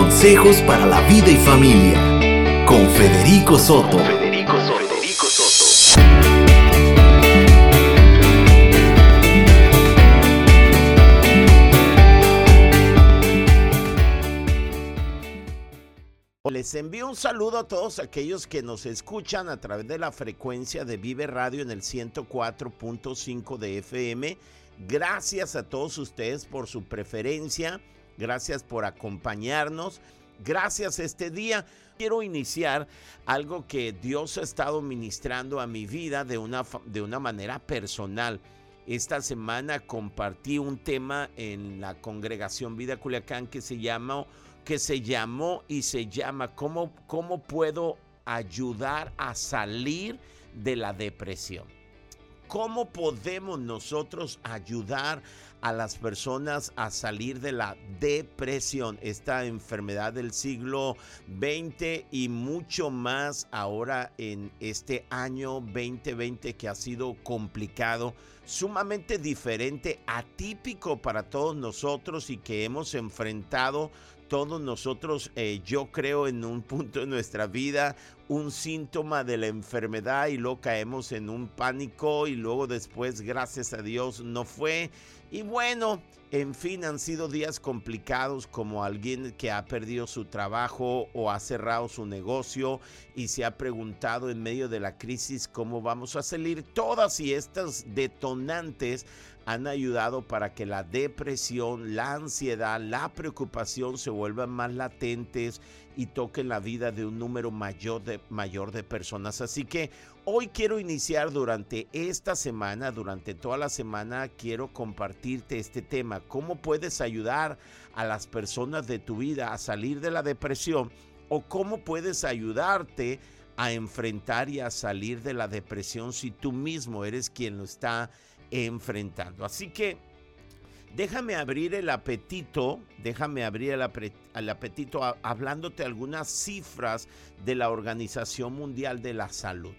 Consejos para la vida y familia con Federico Soto. Federico Soto. Les envío un saludo a todos aquellos que nos escuchan a través de la frecuencia de Vive Radio en el 104.5 de FM. Gracias a todos ustedes por su preferencia Gracias por acompañarnos. Gracias este día. Quiero iniciar algo que Dios ha estado ministrando a mi vida de una, de una manera personal. Esta semana compartí un tema en la congregación Vida Culiacán que se llamó, que se llamó y se llama ¿Cómo, cómo puedo ayudar a salir de la depresión? ¿Cómo podemos nosotros ayudar a las personas a salir de la depresión, esta enfermedad del siglo XX y mucho más ahora en este año 2020 que ha sido complicado, sumamente diferente, atípico para todos nosotros y que hemos enfrentado todos nosotros, eh, yo creo, en un punto de nuestra vida, un síntoma de la enfermedad y luego caemos en un pánico y luego después, gracias a Dios, no fue. Y bueno, en fin, han sido días complicados como alguien que ha perdido su trabajo o ha cerrado su negocio y se ha preguntado en medio de la crisis cómo vamos a salir. Todas y estas detonantes han ayudado para que la depresión, la ansiedad, la preocupación se vuelvan más latentes y toquen la vida de un número mayor de, mayor de personas. Así que hoy quiero iniciar durante esta semana, durante toda la semana, quiero compartirte este tema. ¿Cómo puedes ayudar a las personas de tu vida a salir de la depresión? ¿O cómo puedes ayudarte a enfrentar y a salir de la depresión si tú mismo eres quien lo está enfrentando. Así que déjame abrir el apetito, déjame abrir el, apetito hablándote algunas cifras de la Organización Mundial de la Salud.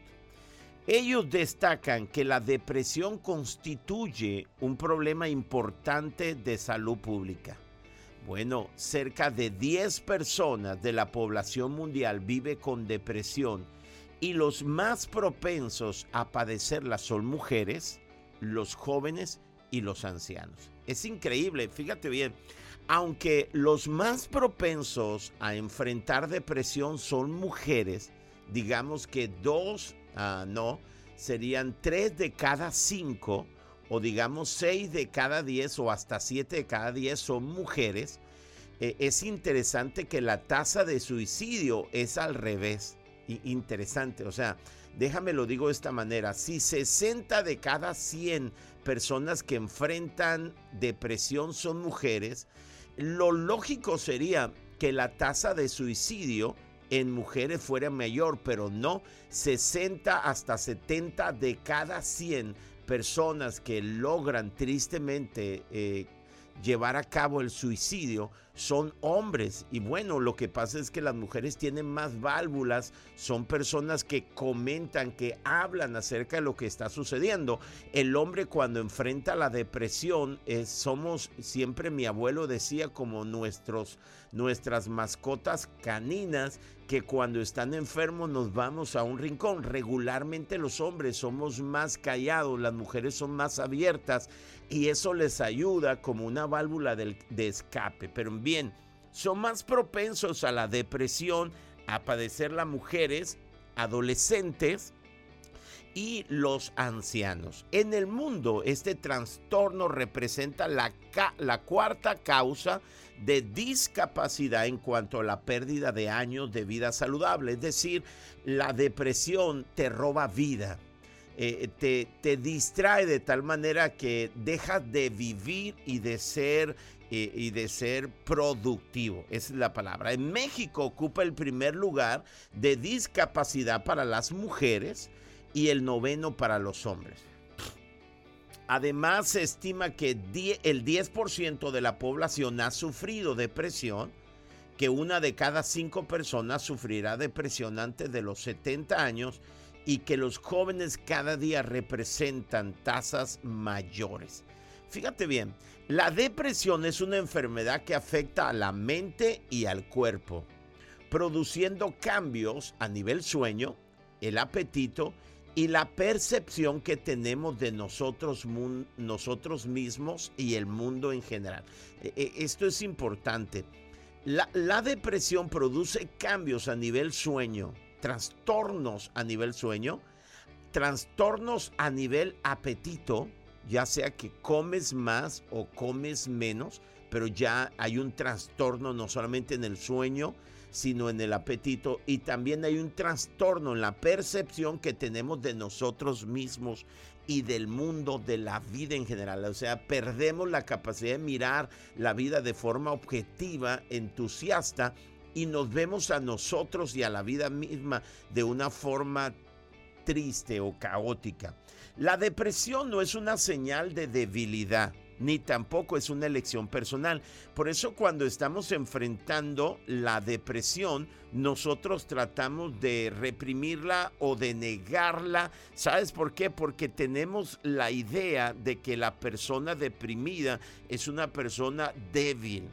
Ellos destacan que la depresión constituye un problema importante de salud pública. Bueno, cerca de 10 personas de la población mundial vive con depresión y los más propensos a padecerla son mujeres, los jóvenes y los ancianos. Es increíble, fíjate bien, aunque los más propensos a enfrentar depresión son mujeres, digamos que dos, ah, no, serían tres de cada cinco, o digamos seis de cada diez, o hasta siete de cada diez son mujeres, eh, es interesante que la tasa de suicidio es al revés. interesante, o sea, déjame lo digo de esta manera, si 60 de cada 100 personas que enfrentan depresión son mujeres, lo lógico sería que la tasa de suicidio en mujeres fuera mayor, pero no, 60 hasta 70 de cada 100 personas que logran tristemente eh, llevar a cabo el suicidio son hombres. Y bueno, lo que pasa es que las mujeres tienen más válvulas, son personas que comentan, que hablan acerca de lo que está sucediendo. El hombre cuando enfrenta la depresión, somos, siempre mi abuelo decía, como nuestros, nuestras mascotas caninas, que cuando están enfermos nos vamos a un rincón. Regularmente los hombres somos más callados, las mujeres son más abiertas y eso les ayuda como una válvula de, escape. Pero bien, son más propensos a la depresión, a padecer las mujeres, adolescentes y los ancianos. En el mundo, este trastorno representa la, la, cuarta causa de discapacidad en cuanto a la pérdida de años de vida saludable. Es decir, la depresión te roba vida. Eh, te, distrae de tal manera que dejas de vivir y de ser y, de ser productivo. Esa es la palabra. En México ocupa el primer lugar de discapacidad para las mujeres y el noveno para los hombres. Además, se estima que el 10% de la población ha sufrido depresión, que una de cada cinco personas sufrirá depresión antes de los 70 años y que los jóvenes cada día representan tasas mayores. Fíjate bien, la depresión es una enfermedad que afecta a la mente y al cuerpo, produciendo cambios a nivel sueño, el apetito y la percepción que tenemos de nosotros, nosotros mismos y el mundo en general. E, e, esto es importante. La, la, depresión produce cambios a nivel sueño, trastornos a nivel sueño, trastornos a nivel apetito, ya sea que comes más o comes menos, pero ya hay un trastorno no solamente en el sueño, sino en el apetito y también hay un trastorno en la percepción que tenemos de nosotros mismos y del mundo, de la vida en general. O sea, perdemos la capacidad de mirar la vida de forma objetiva, entusiasta, y nos vemos a nosotros y a la vida misma de una forma triste o caótica. La depresión no es una señal de debilidad ni tampoco es una elección personal. Por eso cuando estamos enfrentando la depresión, nosotros tratamos de reprimirla o de negarla. ¿Sabes por qué? Porque tenemos la idea de que la persona deprimida es una persona débil.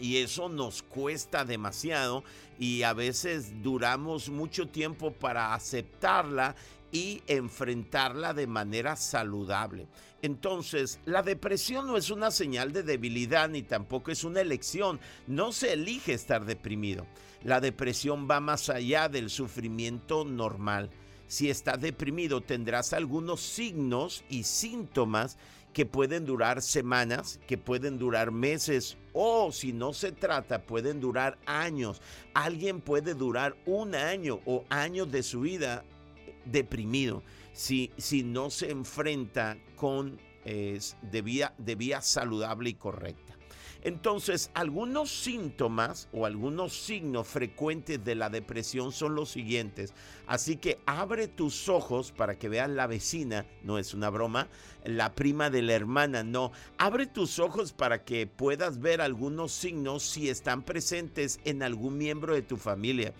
Y eso nos cuesta demasiado y a veces duramos mucho tiempo para aceptarla y enfrentarla de manera saludable. Entonces, la depresión no es una señal de debilidad ni tampoco es una elección. No se elige estar deprimido. La depresión va más allá del sufrimiento normal. Si estás deprimido tendrás algunos signos y síntomas que pueden durar semanas, que pueden durar meses o si no se trata pueden durar años. Alguien puede durar un año o años de su vida deprimido si, si no se enfrenta con de, vía, de vía saludable y correcta. Entonces, algunos síntomas o algunos signos frecuentes de la depresión son los siguientes. Así que abre tus ojos para que veas la vecina, no es una broma, la prima de la hermana, no. Abre tus ojos para que puedas ver algunos signos si están presentes en algún miembro de tu familia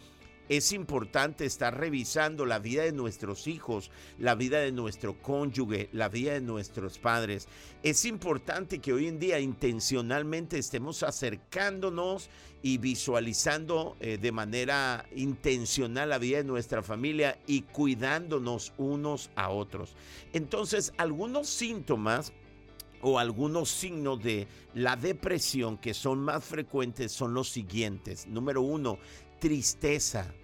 es importante estar revisando la vida de nuestros hijos, la vida de nuestro cónyuge, la vida de nuestros padres. Es importante que hoy en día intencionalmente estemos acercándonos y visualizando eh, de manera intencional la vida de nuestra familia y cuidándonos unos a otros. Entonces, algunos síntomas o algunos signos de la depresión que son más frecuentes son los siguientes. Número uno, tristeza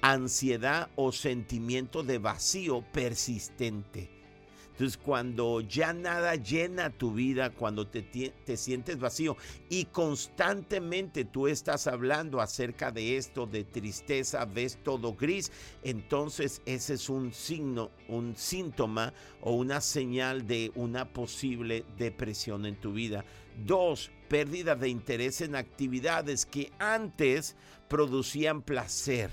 ansiedad o sentimiento de vacío persistente. Entonces, cuando ya nada llena tu vida, cuando te, te, sientes vacío y constantemente tú estás hablando acerca de esto, de tristeza, ves todo gris, entonces ese es un signo, un síntoma o una señal de una posible depresión en tu vida. Dos, pérdida de interés en actividades que antes producían placer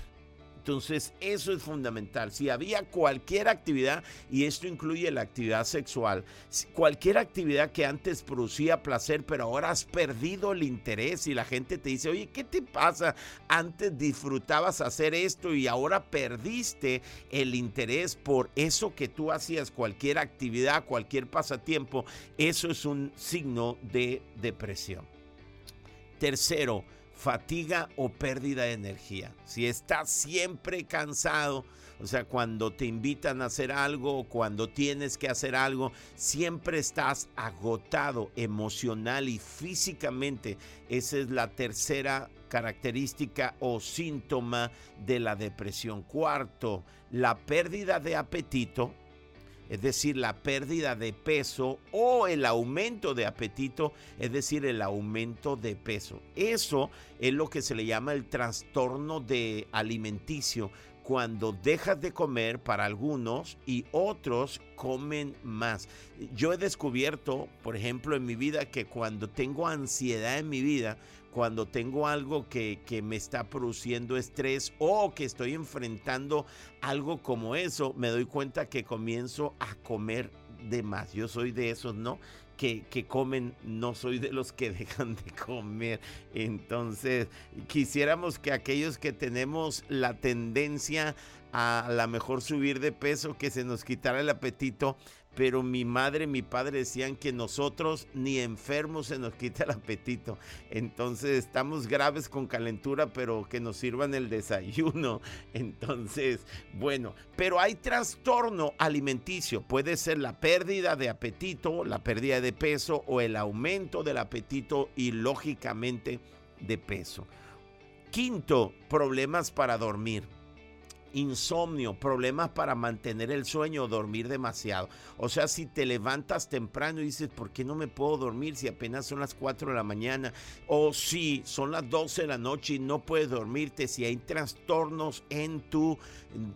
entonces, eso es fundamental. Si había cualquier actividad, y esto incluye la actividad sexual, cualquier actividad que antes producía placer, pero ahora has perdido el interés y la gente te dice, oye, ¿qué te pasa? Antes disfrutabas hacer esto y ahora perdiste el interés por eso que tú hacías, cualquier actividad, cualquier pasatiempo, eso es un signo de depresión. Tercero, fatiga o pérdida de energía. Si estás siempre cansado, o sea, cuando te invitan a hacer algo o cuando tienes que hacer algo, siempre estás agotado emocional y físicamente. Esa es la tercera característica o síntoma de la depresión. Cuarto, la pérdida de apetito es decir, la pérdida de peso o el aumento de apetito, es decir, el aumento de peso. Eso es lo que se le llama el trastorno de alimenticio, cuando dejas de comer para algunos y otros comen más. Yo he descubierto, por ejemplo, en mi vida que cuando tengo ansiedad en mi vida, cuando tengo algo que, me está produciendo estrés o que estoy enfrentando algo como eso, me doy cuenta que comienzo a comer de más. Yo soy de esos, ¿no? Que, que, comen, no soy de los que dejan de comer. Entonces, quisiéramos que aquellos que tenemos la tendencia a la mejor subir de peso, que se nos quitara el apetito, pero mi madre mi padre decían que nosotros ni enfermos se nos quita el apetito. Entonces estamos graves con calentura, pero que nos sirvan el desayuno. Entonces, bueno, pero hay trastorno alimenticio. Puede ser la pérdida de apetito, la pérdida de peso o el aumento del apetito y lógicamente de peso. Quinto, problemas para dormir insomnio, problemas para mantener el sueño dormir demasiado. O sea, si te levantas temprano y dices, ¿por qué no me puedo dormir si apenas son las 4 de la mañana? O si son las 12 de la noche y no puedes dormirte, si hay trastornos en tu,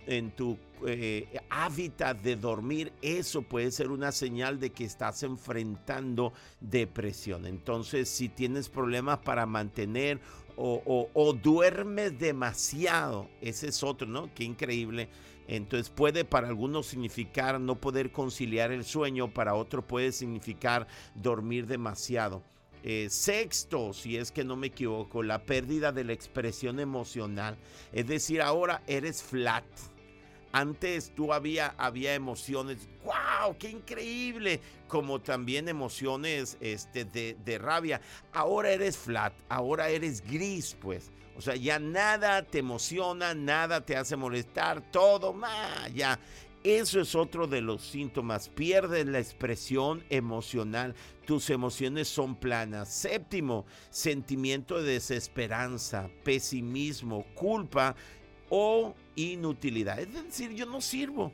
en tu eh, hábitat de dormir, eso puede ser una señal de que estás enfrentando depresión. Entonces, si tienes problemas para mantener o, duermes demasiado. Ese es otro, ¿no? Qué increíble. Entonces puede para algunos significar no poder conciliar el sueño, para otros puede significar dormir demasiado. Eh, sexto, si es que no me equivoco, la pérdida de la expresión emocional. Es decir, ahora eres flat antes tú había, emociones, wow, qué increíble, como también emociones este, de, rabia. Ahora eres flat, ahora eres gris, pues. O sea, ya nada te emociona, nada te hace molestar, todo, más ya. Eso es otro de los síntomas. Pierdes la expresión emocional. Tus emociones son planas. Séptimo, sentimiento de desesperanza, pesimismo, culpa o inutilidad. Es decir, yo no sirvo.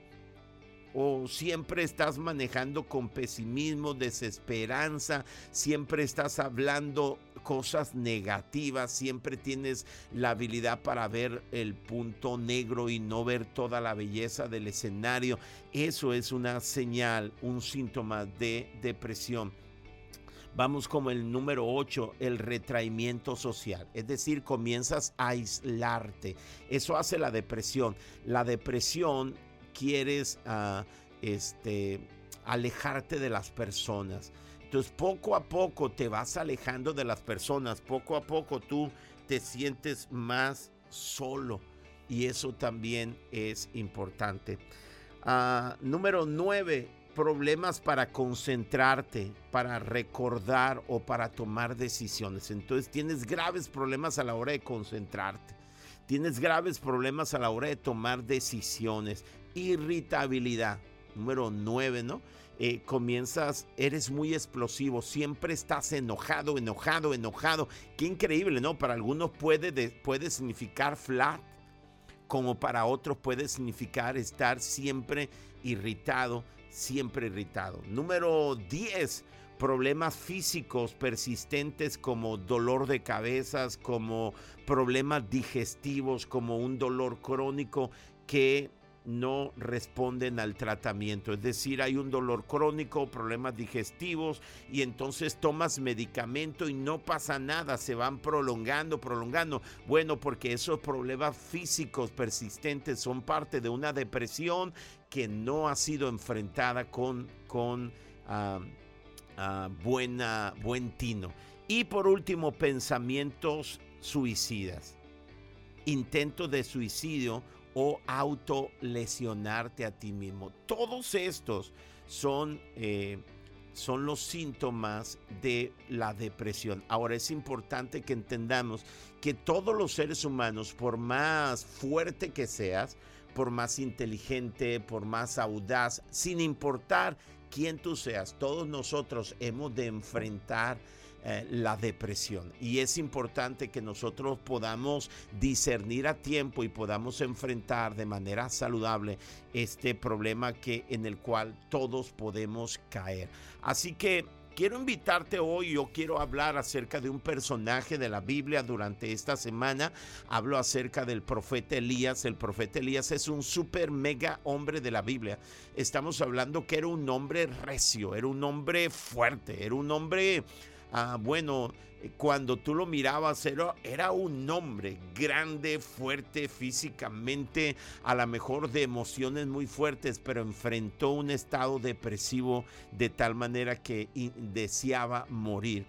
O siempre estás manejando con pesimismo, desesperanza, siempre estás hablando cosas negativas, siempre tienes la habilidad para ver el punto negro y no ver toda la belleza del escenario. Eso es una señal, un síntoma de depresión. Vamos como el número 8, el retraimiento social. Es decir, comienzas a aislarte. Eso hace la depresión. La depresión quieres ah, este, alejarte de las personas. Entonces poco a poco te vas alejando de las personas. Poco a poco tú te sientes más solo. Y eso también es importante. Ah, número 9 problemas para concentrarte, para recordar o para tomar decisiones. Entonces tienes graves problemas a la hora de concentrarte. Tienes graves problemas a la hora de tomar decisiones. Irritabilidad. Número 9, ¿no? Eh, comienzas, eres muy explosivo, siempre estás enojado, enojado, enojado. Qué increíble, ¿no? Para algunos puede, puede significar flat, como para otros puede significar estar siempre irritado siempre irritado. Número 10, problemas físicos persistentes como dolor de cabezas, como problemas digestivos, como un dolor crónico que no responden al tratamiento. Es decir, hay un dolor crónico, problemas digestivos y entonces tomas medicamento y no pasa nada, se van prolongando, prolongando. Bueno, porque esos problemas físicos persistentes son parte de una depresión que no ha sido enfrentada con, con ah, ah, buena, buen tino. Y por último, pensamientos suicidas. Intento de suicidio o autolesionarte a ti mismo. Todos estos son, eh, son los síntomas de la depresión. Ahora es importante que entendamos que todos los seres humanos, por más fuerte que seas, por más inteligente, por más audaz, sin importar quién tú seas, todos nosotros hemos de enfrentar eh, la depresión. Y es importante que nosotros podamos discernir a tiempo y podamos enfrentar de manera saludable este problema que, en el cual todos podemos caer. Así que quiero invitarte hoy, yo quiero hablar acerca de un personaje de la Biblia durante esta semana. Hablo acerca del profeta Elías. El profeta Elías es un super mega hombre de la Biblia. Estamos hablando que era un hombre recio, era un hombre fuerte, era un hombre Ah, bueno, eh, cuando tú lo mirabas era, era, un hombre grande, fuerte físicamente, a lo mejor de emociones muy fuertes, pero enfrentó un estado depresivo de tal manera que deseaba morir.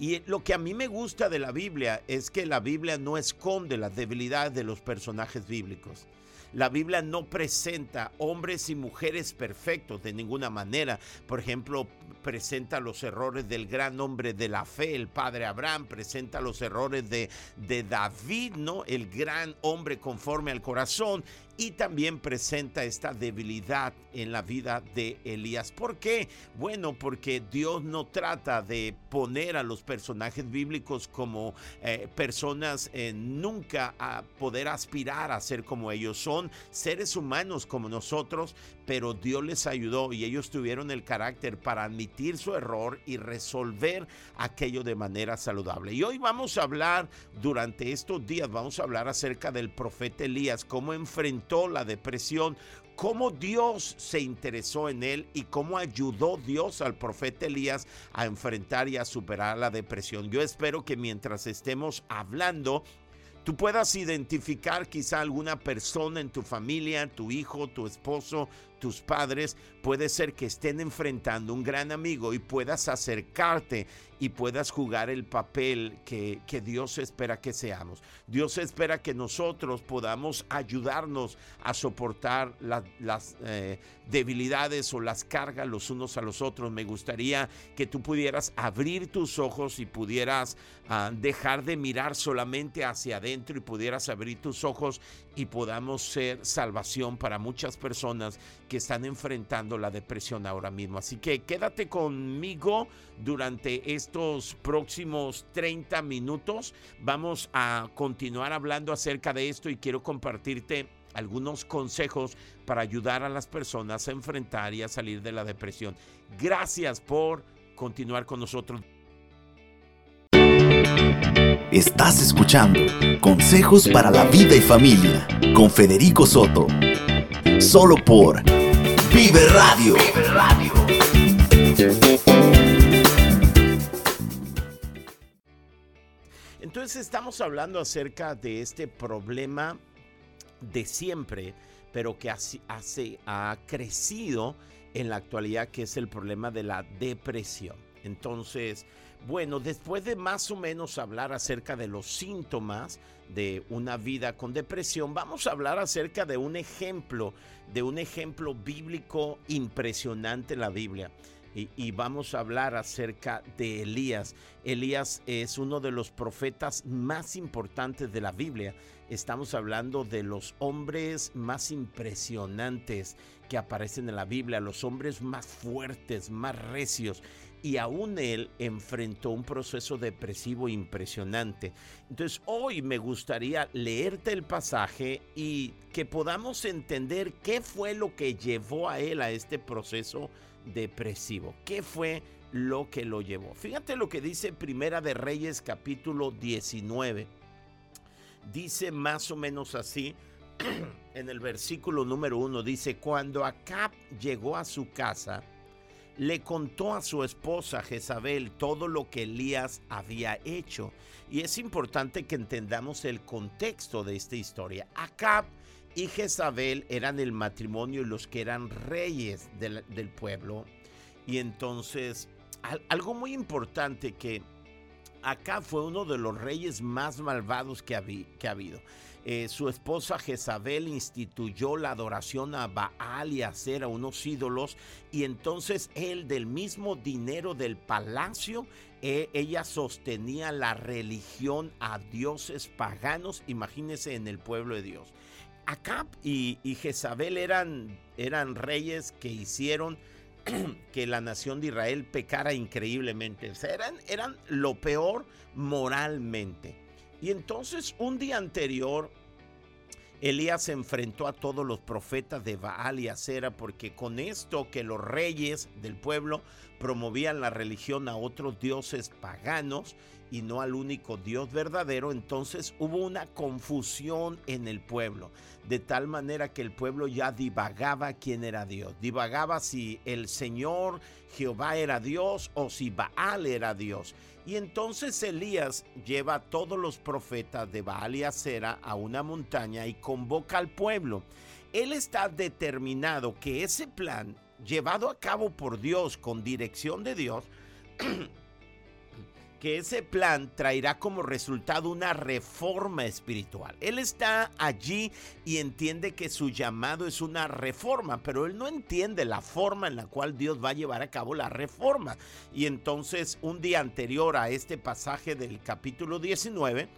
Y lo que a mí me gusta de la Biblia es que la Biblia no esconde las debilidades de los personajes bíblicos. La Biblia no presenta hombres y mujeres perfectos de ninguna manera. Por ejemplo, presenta los errores del gran hombre de la fe, el padre Abraham, presenta los errores de, de David, ¿no? El gran hombre conforme al corazón y también presenta esta debilidad en la vida de Elías. ¿Por qué? Bueno, porque Dios no trata de poner a los personajes bíblicos como eh, personas eh, nunca a poder aspirar a ser como ellos. Son seres humanos como nosotros, pero Dios les ayudó y ellos tuvieron el carácter para su error y resolver aquello de manera saludable. Y hoy vamos a hablar, durante estos días, vamos a hablar acerca del profeta Elías, cómo enfrentó la depresión, cómo Dios se interesó en él y cómo ayudó Dios al profeta Elías a enfrentar y a superar la depresión. Yo espero que mientras estemos hablando, tú puedas identificar quizá alguna persona en tu familia, tu hijo, tu esposo, tus padres, puede ser que estén enfrentando un gran amigo y puedas acercarte y puedas jugar el papel que, Dios espera que seamos. Dios espera que nosotros podamos ayudarnos a soportar las eh, debilidades o las cargas los unos a los otros. Me gustaría que tú pudieras abrir tus ojos y pudieras ah, dejar de mirar solamente hacia adentro y pudieras abrir tus ojos y podamos ser salvación para muchas personas que están enfrentando la depresión ahora mismo. Así que quédate conmigo durante estos próximos 30 minutos. Vamos a continuar hablando acerca de esto y quiero compartirte algunos consejos para ayudar a las personas a enfrentar y a salir de la depresión. Gracias por continuar con nosotros. Estás escuchando Consejos para la Vida y Familia con Federico Soto. Solo por Vive Radio. Vive Radio. Entonces estamos hablando acerca de este problema de siempre, pero que hace, ha crecido en la actualidad, que es el problema de la depresión. Entonces, bueno, después de más o menos hablar acerca de los síntomas de una vida con depresión, vamos a hablar acerca de un ejemplo, de un ejemplo bíblico impresionante en la Biblia. Y, vamos a hablar acerca de Elías. Elías es uno de los profetas más importantes de la Biblia. Estamos hablando de los hombres más impresionantes que aparecen en la Biblia, los hombres más fuertes, más recios y aún él enfrentó un proceso depresivo impresionante. Entonces hoy me gustaría leerte el pasaje y que podamos entender qué fue lo que llevó a él a este proceso depresivo. ¿Qué fue lo que lo llevó? Fíjate lo que dice Primera de Reyes capítulo 19. Dice más o menos así. en el versículo número uno dice, cuando Acab llegó a su casa, le contó a su esposa Jezabel todo lo que Elías había hecho. Y es importante que entendamos el contexto de esta historia. Acab y Jezabel eran el matrimonio y los que eran reyes del, pueblo. Y entonces, algo muy importante que Acab fue uno de los reyes más malvados que, que ha habido. Eh, su esposa Jezabel instituyó la adoración a Baal y a hacer a unos ídolos y entonces él del mismo dinero del palacio, eh, ella sostenía la religión a dioses paganos, imagínense en el pueblo de Dios. Acab y, Jezabel eran, eran reyes que hicieron que la nación de Israel pecara increíblemente. eran, eran lo peor moralmente. Y entonces un día anterior, Elías se enfrentó a todos los profetas de Baal y Acera porque con esto que los reyes del pueblo promovían la religión a otros dioses paganos y no al único Dios verdadero, entonces hubo una confusión en el pueblo, de tal manera que el pueblo ya divagaba quién era Dios, divagaba si el Señor Jehová era Dios o si Baal era Dios. Y entonces Elías lleva a todos los profetas de Baal y Acera a una montaña y convoca al pueblo. Él está determinado que ese plan, llevado a cabo por Dios con dirección de Dios, que ese plan traerá como resultado una reforma espiritual. Él está allí y entiende que su llamado es una reforma, pero él no entiende la forma en la cual Dios va a llevar a cabo la reforma. Y entonces un día anterior a este pasaje del capítulo 19,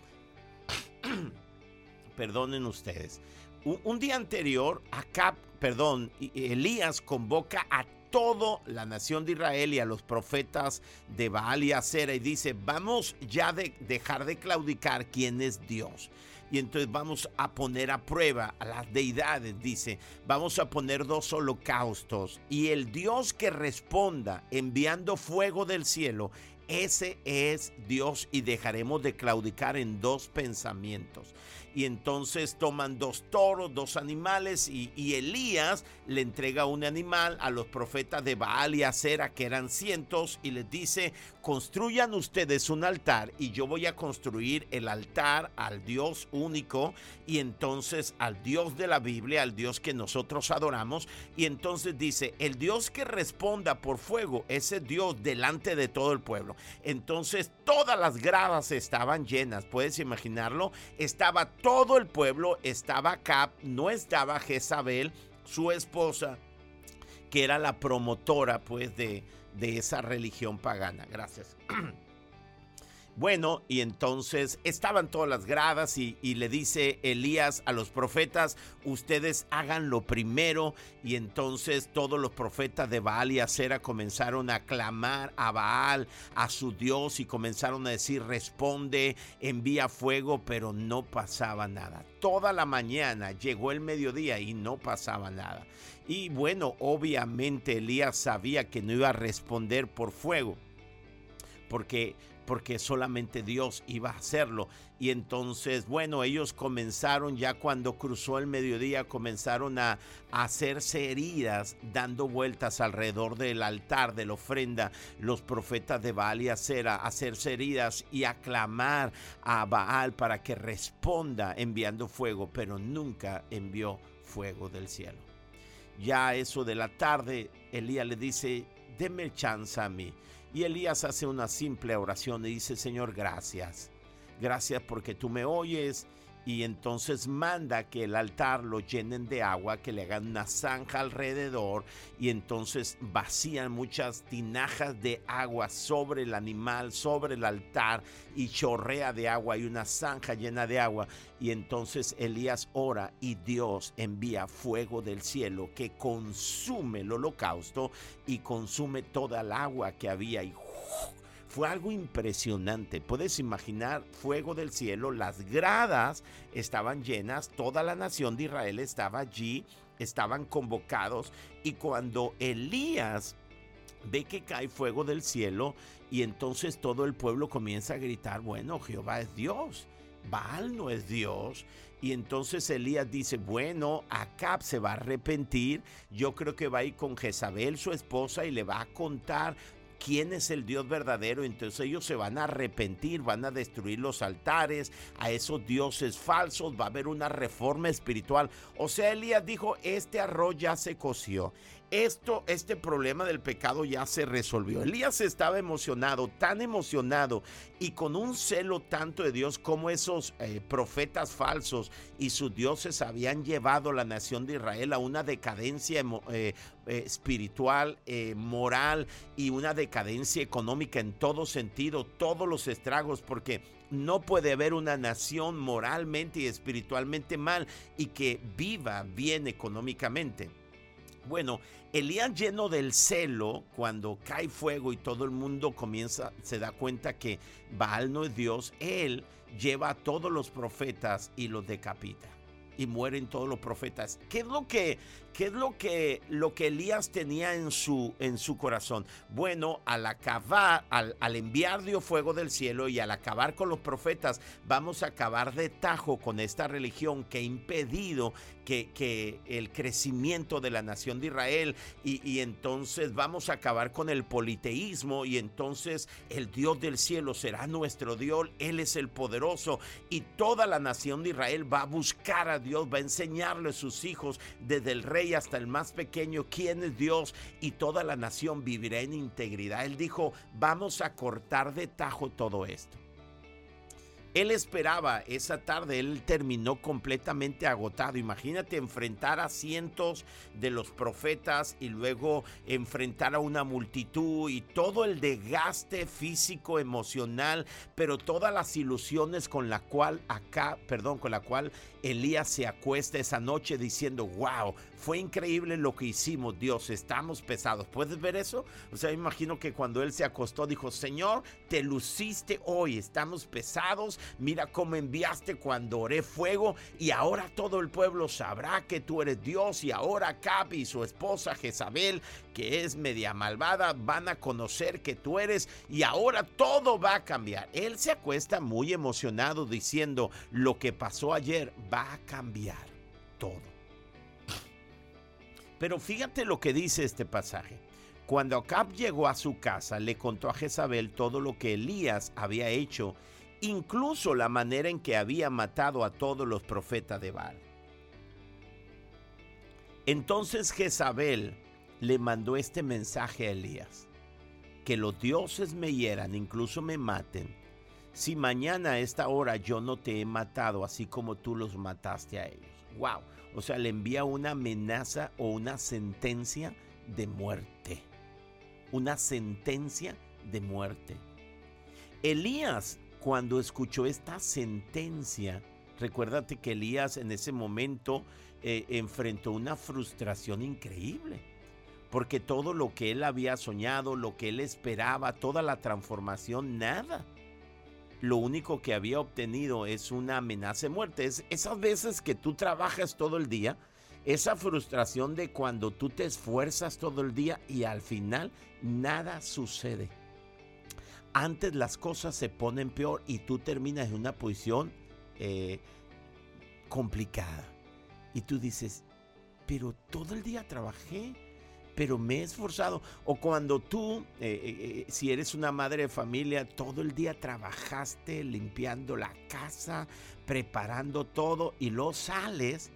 perdonen ustedes, un, día anterior, acá, perdón, Elías convoca a toda la nación de Israel y a los profetas de Baal y Acera y dice, vamos ya de dejar de claudicar quién es Dios. Y entonces vamos a poner a prueba a las deidades, dice, vamos a poner dos holocaustos y el Dios que responda enviando fuego del cielo, ese es Dios y dejaremos de claudicar en dos pensamientos y entonces toman dos toros, dos animales y, Elías le entrega un animal a los profetas de Baal y Acera que eran cientos y les dice construyan ustedes un altar y yo voy a construir el altar al Dios único y entonces al Dios de la Biblia, al Dios que nosotros adoramos y entonces dice el Dios que responda por fuego, ese Dios delante de todo el pueblo. Entonces todas las gradas estaban llenas, puedes imaginarlo, estaba todo el pueblo, estaba Cap, no estaba Jezabel, su esposa, que era la promotora pues de, de esa religión pagana. Gracias. Bueno, y entonces estaban todas las gradas y, le dice Elías a los profetas, ustedes hagan lo primero. Y entonces todos los profetas de Baal y Acera comenzaron a clamar a Baal, a su Dios, y comenzaron a decir, responde, envía fuego, pero no pasaba nada. Toda la mañana llegó el mediodía y no pasaba nada. Y bueno, obviamente Elías sabía que no iba a responder por fuego porque porque solamente Dios iba a hacerlo. Y entonces, bueno, ellos comenzaron ya cuando cruzó el mediodía, comenzaron a, hacerse heridas, dando vueltas alrededor del altar de la ofrenda, los profetas de Baal y Acera, hacerse heridas y aclamar a Baal para que responda enviando fuego, pero nunca envió fuego del cielo. Ya eso de la tarde, Elías le dice, deme chance a mí. Y Elías hace una simple oración y dice, Señor, gracias. Gracias porque tú me oyes y entonces manda que el altar lo llenen de agua, que le hagan una zanja alrededor y entonces vacían muchas tinajas de agua sobre el animal, sobre el altar y chorrea de agua y una zanja llena de agua. Y entonces Elías ora y Dios envía fuego del cielo que consume el holocausto y consume toda el agua que había y fue algo impresionante. Puedes imaginar fuego del cielo, las gradas estaban llenas, toda la nación de Israel estaba allí, estaban convocados y cuando Elías ve que cae fuego del cielo y entonces todo el pueblo comienza a gritar, bueno, Jehová es Dios. Baal no es Dios. Y entonces Elías dice, bueno, Acab se va a arrepentir. Yo creo que va a ir con Jezabel, su esposa, y le va a contar quién es el Dios verdadero, entonces ellos se van a arrepentir, van a destruir los altares, a esos dioses falsos, va a haber una reforma espiritual. O sea, Elías dijo, este arroz ya se coció, esto, este problema del pecado ya se resolvió. Elías estaba emocionado, tan emocionado y con un celo tanto de Dios como esos eh, profetas falsos y sus dioses habían llevado a la nación de Israel a una decadencia eh, eh, espiritual, moral y una decadencia económica en todo sentido, todos los estragos, porque no puede haber una nación moralmente y espiritualmente mal y que viva bien económicamente. Bueno, Elías lleno del celo, cuando cae fuego y todo el mundo comienza, se da cuenta que Baal no es Dios, él lleva a todos los profetas y los decapita y mueren todos los profetas. ¿Qué es lo que, qué es lo que, lo que Elías tenía en su, en su corazón? Bueno, al acabar, al, al enviar Dios fuego del cielo y al acabar con los profetas, vamos a acabar de tajo con esta religión que ha impedido que, el crecimiento de la nación de Israel y, y entonces vamos a acabar con el politeísmo y entonces el Dios del cielo será nuestro Dios, Él es el poderoso y toda la nación de Israel va a buscar a Dios, va a enseñarle a sus hijos desde el rey hasta el más pequeño quién es Dios y toda la nación vivirá en integridad. Él dijo, vamos a cortar de tajo todo esto. Él esperaba esa tarde, él terminó completamente agotado. Imagínate enfrentar a cientos de los profetas y luego enfrentar a una multitud y todo el desgaste físico, emocional, pero todas las ilusiones con la cual acá, perdón, con la cual Elías se acuesta esa noche diciendo, wow, fue increíble lo que hicimos, Dios, estamos pesados. ¿Puedes ver eso? O sea, imagino que cuando él se acostó dijo, Señor, te luciste hoy, estamos pesados, mira cómo enviaste cuando oré fuego y ahora todo el pueblo sabrá que tú eres Dios y ahora Cap y su esposa Jezabel, que es media malvada, van a conocer que tú eres y ahora todo va a cambiar. Él se acuesta muy emocionado diciendo, lo que pasó ayer va a cambiar todo. Pero fíjate lo que dice este pasaje. Cuando Acab llegó a su casa, le contó a Jezabel todo lo que Elías había hecho, incluso la manera en que había matado a todos los profetas de Baal. Entonces Jezabel le mandó este mensaje a Elías, que los dioses me hieran, incluso me maten, si mañana a esta hora yo no te he matado así como tú los mataste a ellos. Wow. O sea, le envía una amenaza o una sentencia de muerte. Una sentencia de muerte. Elías, cuando escuchó esta sentencia, recuérdate que Elías en ese momento eh, enfrentó una frustración increíble. Porque todo lo que él había soñado, lo que él esperaba, toda la transformación, nada lo único que había obtenido es una amenaza de muerte. Es esas veces que tú trabajas todo el día, esa frustración de cuando tú te esfuerzas todo el día y al final nada sucede. Antes las cosas se ponen peor y tú terminas en una posición eh, complicada. Y tú dices, pero todo el día trabajé pero me he esforzado. O cuando tú, eh, eh, eh, si eres una madre de familia, todo el día trabajaste limpiando la casa, preparando todo y luego sales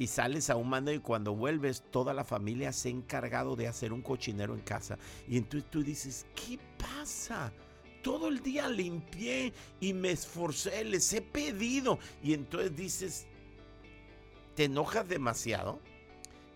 y sales a un mando y cuando vuelves toda la familia se ha encargado de hacer un cochinero en casa. Y entonces tú dices, ¿qué pasa? Todo el día limpié y me esforcé, les he pedido. Y entonces dices, ¿te enojas demasiado?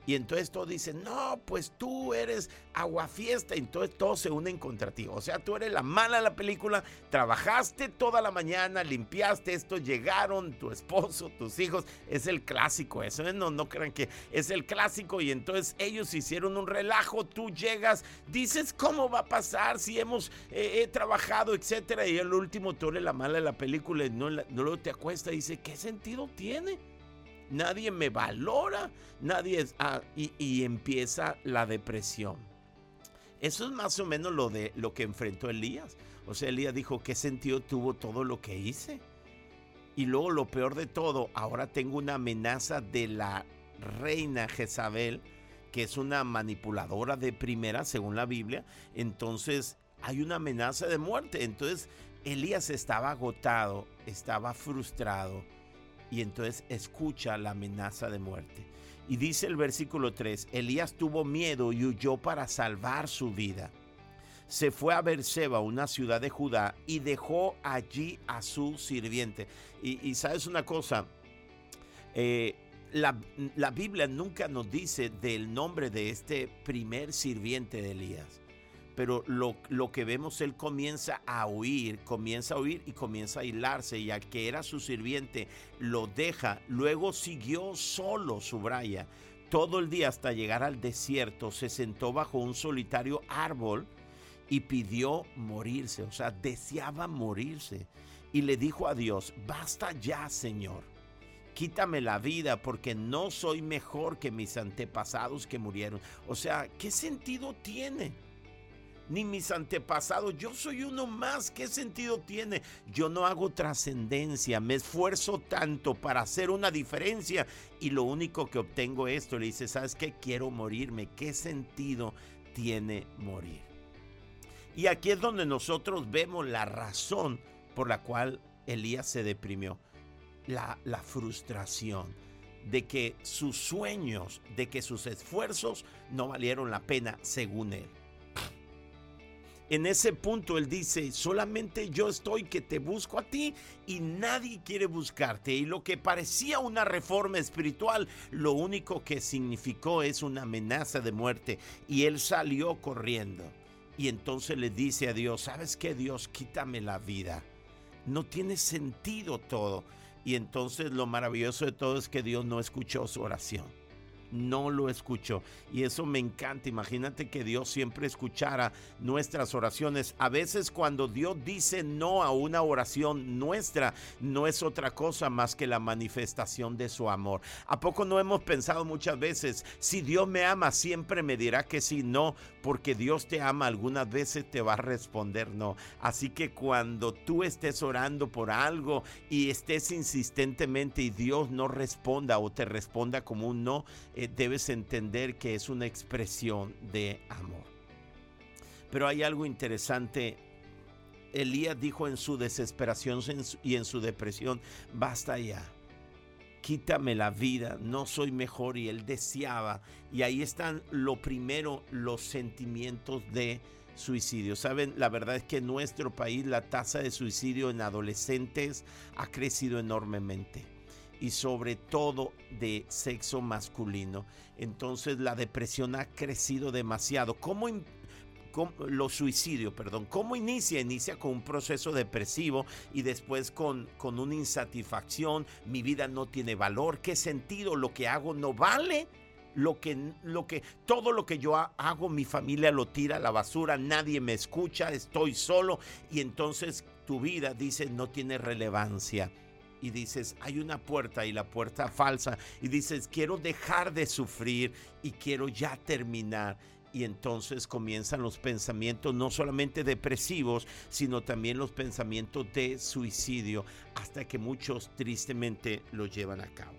Y entonces todos dicen, no, pues tú eres aguafiesta. Entonces todos se unen contra ti. O sea, tú eres la mala de la película. Trabajaste toda la mañana, limpiaste esto, llegaron tu esposo, tus hijos. Es el clásico eso. ¿eh? No, no crean que es el clásico. Y entonces ellos hicieron un relajo. Tú llegas, dices, ¿cómo va a pasar si hemos eh, trabajado, etcétera? Y el último, tú eres la mala de la película y no, no te acuesta dice, ¿qué sentido tiene? Nadie me valora, nadie es, ah, y, empieza la depresión. Eso es más o menos lo de lo que enfrentó Elías. O sea, Elías dijo, ¿qué sentido tuvo todo lo que hice? Y luego lo peor de todo, ahora tengo una amenaza de la reina Jezabel, que es una manipuladora de primera, según la Biblia. Entonces hay una amenaza de muerte. Entonces Elías estaba agotado, estaba frustrado y entonces escucha la amenaza de muerte. Y dice el versículo 3, Elías tuvo miedo y huyó para salvar su vida. Se fue a Berseba, una ciudad de Judá, y dejó allí a su sirviente. Y, sabes una cosa, eh, la, la Biblia nunca nos dice del nombre de este primer sirviente de Elías pero lo, que vemos, él comienza a huir, comienza a huir y comienza a hilarse, y al que era su sirviente lo deja, luego siguió solo, subraya, todo el día hasta llegar al desierto, se sentó bajo un solitario árbol y pidió morirse, o sea, deseaba morirse, y le dijo a Dios, basta ya, Señor. Quítame la vida porque no soy mejor que mis antepasados que murieron. O sea, ¿qué sentido tiene? Ni mis antepasados. Yo soy uno más. ¿Qué sentido tiene? Yo no hago trascendencia. Me esfuerzo tanto para hacer una diferencia y lo único que obtengo es esto. Le dice, ¿sabes qué? Quiero morirme. ¿Qué sentido tiene morir? Y aquí es donde nosotros vemos la razón por la cual Elías se deprimió. La, la frustración de que sus sueños, de que sus esfuerzos no valieron la pena según él. En ese punto él dice, solamente yo estoy que te busco a ti y nadie quiere buscarte. Y lo que parecía una reforma espiritual, lo único que significó es una amenaza de muerte. Y él salió corriendo. Y entonces le dice a Dios, ¿sabes qué Dios? Quítame la vida. No tiene sentido todo. Y entonces lo maravilloso de todo es que Dios no escuchó su oración no lo escuchó. Y eso me encanta. Imagínate que Dios siempre escuchara nuestras oraciones. A veces cuando Dios dice no a una oración nuestra, no es otra cosa más que la manifestación de su amor. ¿A poco no hemos pensado muchas veces, si Dios me ama, siempre me dirá que sí, no, porque Dios te ama, algunas veces te va a responder no. Así que cuando tú estés orando por algo y estés insistentemente y Dios no responda o te responda como un no, debes entender que es una expresión de amor. Pero hay algo interesante. Elías dijo en su desesperación y en su depresión, basta ya, quítame la vida, no soy mejor. Y él deseaba, y ahí están lo primero, los sentimientos de suicidio. Saben, la verdad es que en nuestro país la tasa de suicidio en adolescentes ha crecido enormemente y sobre todo de sexo masculino. Entonces la depresión ha crecido demasiado. ¿Cómo, los suicidios, perdón, ¿cómo inicia? Inicia con un proceso depresivo y después con, con una insatisfacción, mi vida no tiene valor, ¿qué sentido? Lo que hago no vale. Lo que, lo que, todo lo que yo hago, mi familia lo tira a la basura, nadie me escucha, estoy solo y entonces tu vida, dice, no tiene relevancia y dices, hay una puerta y la puerta falsa y dices, quiero dejar de sufrir y quiero ya terminar. Y entonces comienzan los pensamientos no solamente depresivos, sino también los pensamientos de suicidio, hasta que muchos tristemente lo llevan a cabo.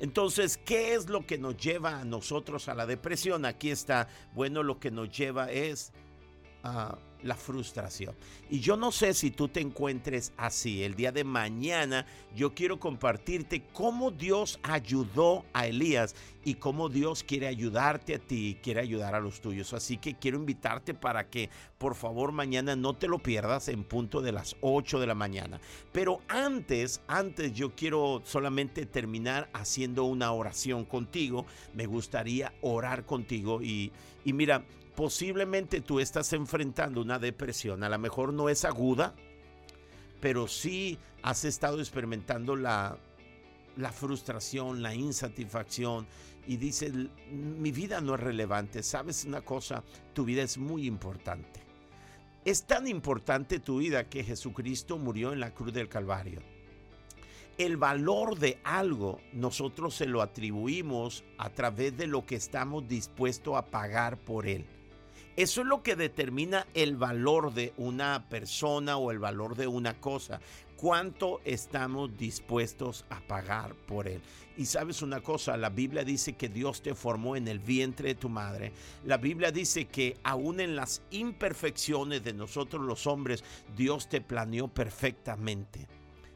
Entonces, ¿qué es lo que nos lleva a nosotros a la depresión? Aquí está, bueno, lo que nos lleva es a la frustración. Y yo no sé si tú te encuentres así. El día de mañana yo quiero compartirte cómo Dios ayudó a Elías y cómo Dios quiere ayudarte a ti y quiere ayudar a los tuyos. Así que quiero invitarte para que por favor mañana no te lo pierdas en punto de las 8 de la mañana. Pero antes, antes yo quiero solamente terminar haciendo una oración contigo. Me gustaría orar contigo y, y mira, posiblemente tú estás enfrentando una depresión. A lo mejor no es aguda, pero sí has estado experimentando la, la frustración, la insatisfacción y dices, mi vida no es relevante. ¿Sabes una cosa? Tu vida es muy importante. Es tan importante tu vida que Jesucristo murió en la cruz del Calvario. El valor de algo nosotros se lo atribuimos a través de lo que estamos dispuestos a pagar por él. Eso es lo que determina el valor de una persona o el valor de una cosa. ¿Cuánto estamos dispuestos a pagar por él? Y sabes una cosa, la Biblia dice que Dios te formó en el vientre de tu madre. La Biblia dice que aún en las imperfecciones de nosotros los hombres, Dios te planeó perfectamente.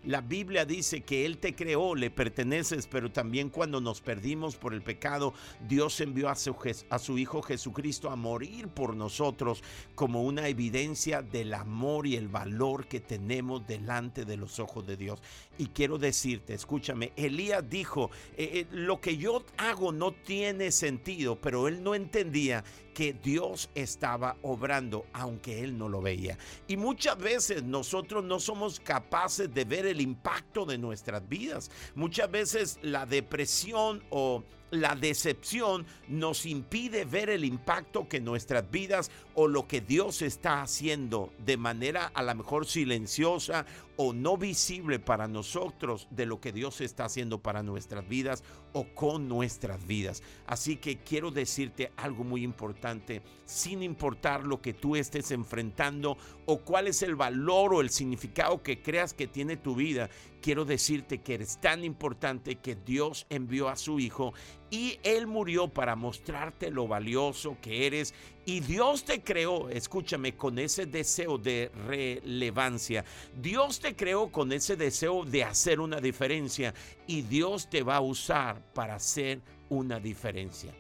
La Biblia dice que Él te creó, le perteneces, pero también cuando nos perdimos por el pecado, Dios envió a su, Hijo Jesucristo a morir por nosotros como una evidencia del amor y el valor que tenemos delante de los ojos de Dios. Y quiero decirte, escúchame, Elías dijo, eh, eh, lo que yo hago no tiene sentido, pero él no entendía que Dios estaba obrando, aunque él no lo veía. Y muchas veces nosotros no somos capaces de ver el impacto de nuestras vidas. Muchas veces la depresión o la decepción nos impide ver el impacto que nuestras vidas o lo que Dios está haciendo de manera a lo mejor silenciosa o no visible para nosotros de lo que Dios está haciendo para nuestras vidas o con nuestras vidas. Así que quiero decirte algo muy importante, sin importar lo que tú estés enfrentando o cuál es el valor o el significado que creas que tiene tu vida, quiero decirte que eres tan importante que Dios envió a su Hijo y Él murió para mostrarte lo valioso que eres. Y Dios te creó, escúchame, con ese deseo de relevancia. Dios te creó con ese deseo de hacer una diferencia y Dios te va a usar para hacer una diferencia.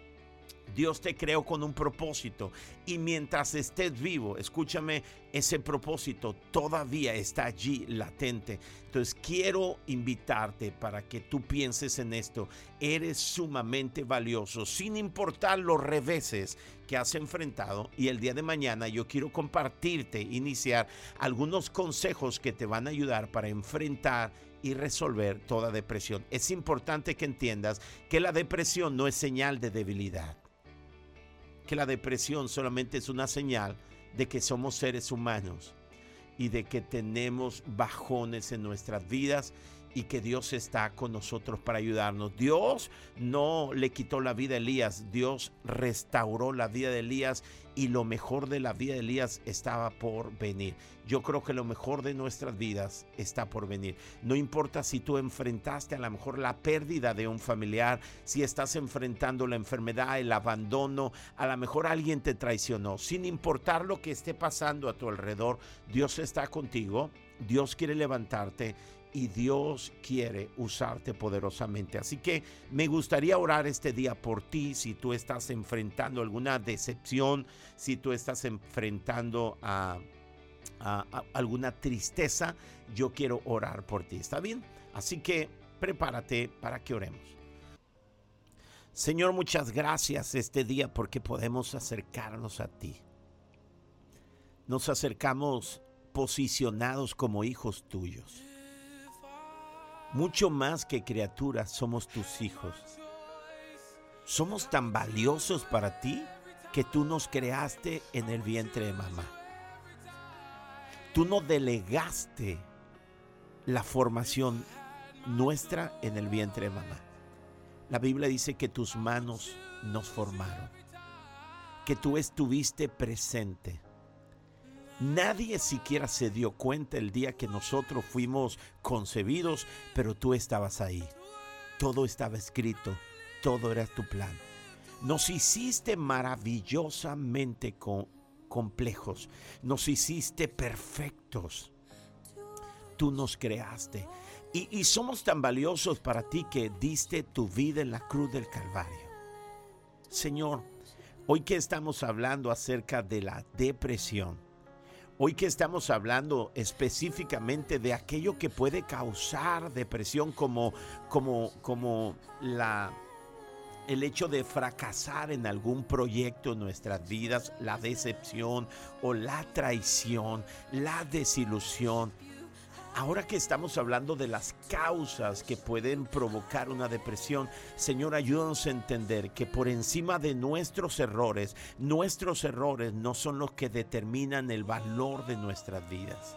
Dios te creó con un propósito y mientras estés vivo, escúchame, ese propósito todavía está allí latente. Entonces quiero invitarte para que tú pienses en esto. Eres sumamente valioso, sin importar los reveses que has enfrentado. Y el día de mañana yo quiero compartirte, iniciar algunos consejos que te van a ayudar para enfrentar y resolver toda depresión. Es importante que entiendas que la depresión no es señal de debilidad que la depresión solamente es una señal de que somos seres humanos y de que tenemos bajones en nuestras vidas y que Dios está con nosotros para ayudarnos. Dios no le quitó la vida a Elías, Dios restauró la vida de Elías y lo mejor de la vida de Elías estaba por venir. Yo creo que lo mejor de nuestras vidas está por venir. No importa si tú enfrentaste a lo mejor la pérdida de un familiar, si estás enfrentando la enfermedad, el abandono, a lo mejor alguien te traicionó. Sin importar lo que esté pasando a tu alrededor, Dios está contigo. Dios quiere levantarte y Dios quiere usarte poderosamente. Así que me gustaría orar este día por ti si tú estás enfrentando alguna decepción, si tú estás enfrentando a, alguna tristeza, yo quiero orar por ti. ¿Está bien? Así que prepárate para que oremos. Señor, muchas gracias este día porque podemos acercarnos a ti. Nos acercamos posicionados como hijos tuyos mucho más que criaturas, somos tus hijos. Somos tan valiosos para ti que tú nos creaste en el vientre de mamá. Tú no delegaste la formación nuestra en el vientre de mamá. La Biblia dice que tus manos nos formaron, que tú estuviste presente Nadie siquiera se dio cuenta el día que nosotros fuimos concebidos, pero tú estabas ahí. Todo estaba escrito, todo era tu plan. Nos hiciste maravillosamente complejos, nos hiciste perfectos. Tú nos creaste y, y somos tan valiosos para ti que diste tu vida en la cruz del Calvario. Señor, hoy que estamos hablando acerca de la depresión, Hoy que estamos hablando específicamente de aquello que puede causar depresión como, como, como la, el hecho de fracasar en algún proyecto en nuestras vidas, la decepción o la traición, la desilusión, Ahora que estamos hablando de las causas que pueden provocar una depresión, Señor, ayúdanos a entender que por encima de nuestros errores, nuestros errores no son los que determinan el valor de nuestras vidas.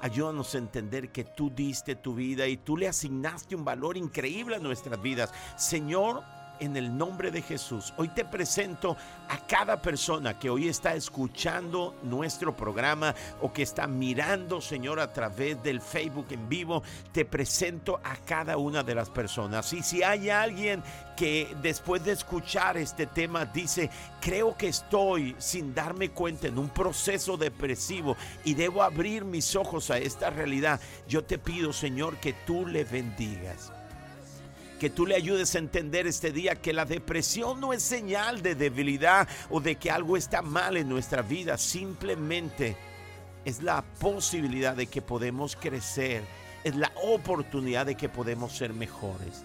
Ayúdanos a entender que tú diste tu vida y tú le asignaste un valor increíble a nuestras vidas. Señor, en el nombre de Jesús. Hoy te presento a cada persona que hoy está escuchando nuestro programa o que está mirando, Señor, a través del Facebook en vivo. Te presento a cada una de las personas. Y si hay alguien que después de escuchar este tema dice, creo que estoy sin darme cuenta en un proceso depresivo y debo abrir mis ojos a esta realidad, yo te pido, Señor, que tú le bendigas que tú le ayudes a entender este día que la depresión no es señal de debilidad o de que algo está mal en nuestra vida, simplemente es la posibilidad de que podemos crecer, es la oportunidad de que podemos ser mejores.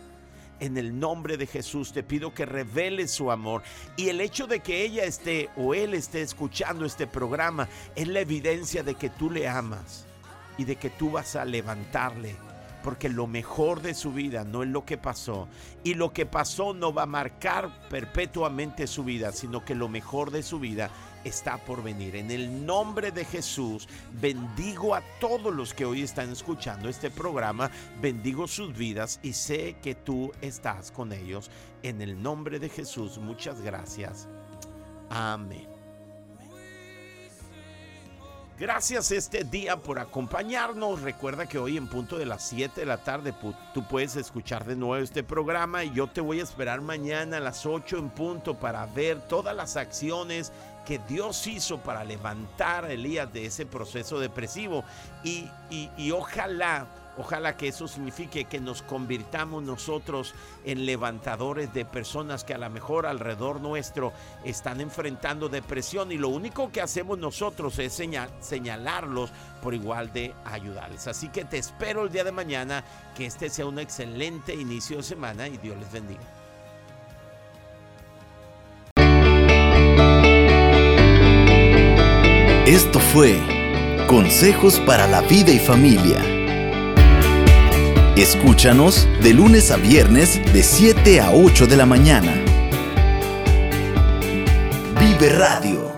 En el nombre de Jesús te pido que reveles su amor. Y el hecho de que ella esté o él esté escuchando este programa es la evidencia de que tú le amas y de que tú vas a levantarle porque lo mejor de su vida no es lo que pasó y lo que pasó no va a marcar perpetuamente su vida, sino que lo mejor de su vida está por venir. En el nombre de Jesús, bendigo a todos los que hoy están escuchando este programa, bendigo sus vidas y sé que tú estás con ellos. En el nombre de Jesús, muchas gracias. Amén. Gracias este día por acompañarnos. Recuerda que hoy en punto de las 7 de la tarde tú puedes escuchar de nuevo este programa y yo te voy a esperar mañana a las 8 en punto para ver todas las acciones que Dios hizo para levantar a Elías de ese proceso depresivo. Y, y, ojalá, ojalá que eso signifique que nos convirtamos nosotros en levantadores de personas que a lo mejor alrededor nuestro están enfrentando depresión y lo único que hacemos nosotros es señalarlos por igual de ayudarles. Así que te espero el día de mañana, que este sea un excelente inicio de semana y Dios les bendiga. Esto fue Consejos para la Vida y Familia. Escúchanos de lunes a viernes de 7 a 8 de la mañana. Vive Radio